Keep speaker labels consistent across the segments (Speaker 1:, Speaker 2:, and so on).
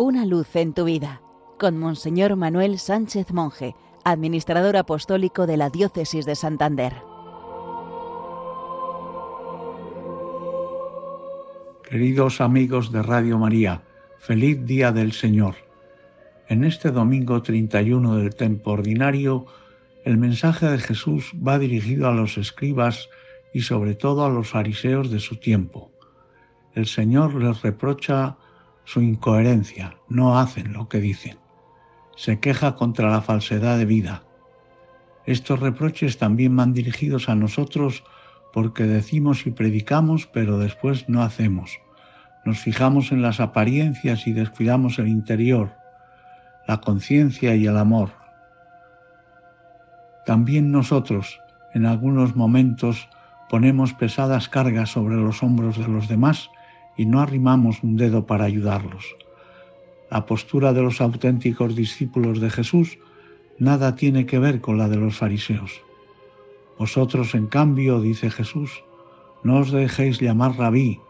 Speaker 1: Una luz en tu vida, con Monseñor Manuel Sánchez Monje, administrador apostólico de la Diócesis de Santander.
Speaker 2: Queridos amigos de Radio María, feliz día del Señor. En este domingo 31 del tiempo ordinario, el mensaje de Jesús va dirigido a los escribas y sobre todo a los fariseos de su tiempo. El Señor les reprocha su incoherencia, no hacen lo que dicen. Se queja contra la falsedad de vida. Estos reproches también van dirigidos a nosotros porque decimos y predicamos, pero después no hacemos. Nos fijamos en las apariencias y descuidamos el interior, la conciencia y el amor. También nosotros, en algunos momentos, ponemos pesadas cargas sobre los hombros de los demás y no arrimamos un dedo para ayudarlos. La postura de los auténticos discípulos de Jesús nada tiene que ver con la de los fariseos. Vosotros, en cambio, dice Jesús, no os dejéis llamar rabí,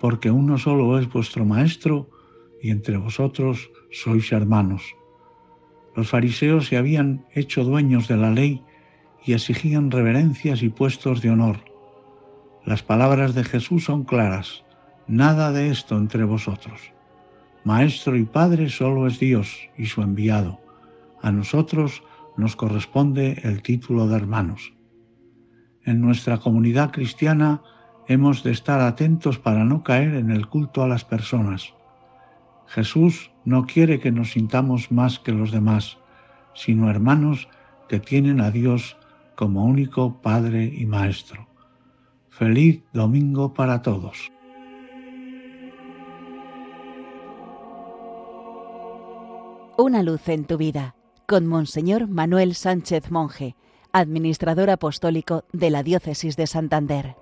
Speaker 2: porque uno solo es vuestro maestro y entre vosotros sois hermanos. Los fariseos se habían hecho dueños de la ley y exigían reverencias y puestos de honor. Las palabras de Jesús son claras. Nada de esto entre vosotros. Maestro y Padre solo es Dios y su enviado. A nosotros nos corresponde el título de hermanos. En nuestra comunidad cristiana hemos de estar atentos para no caer en el culto a las personas. Jesús no quiere que nos sintamos más que los demás, sino hermanos que tienen a Dios como único Padre y Maestro. Feliz domingo para todos.
Speaker 1: Una luz en tu vida, con Monseñor Manuel Sánchez Monje, administrador apostólico de la Diócesis de Santander.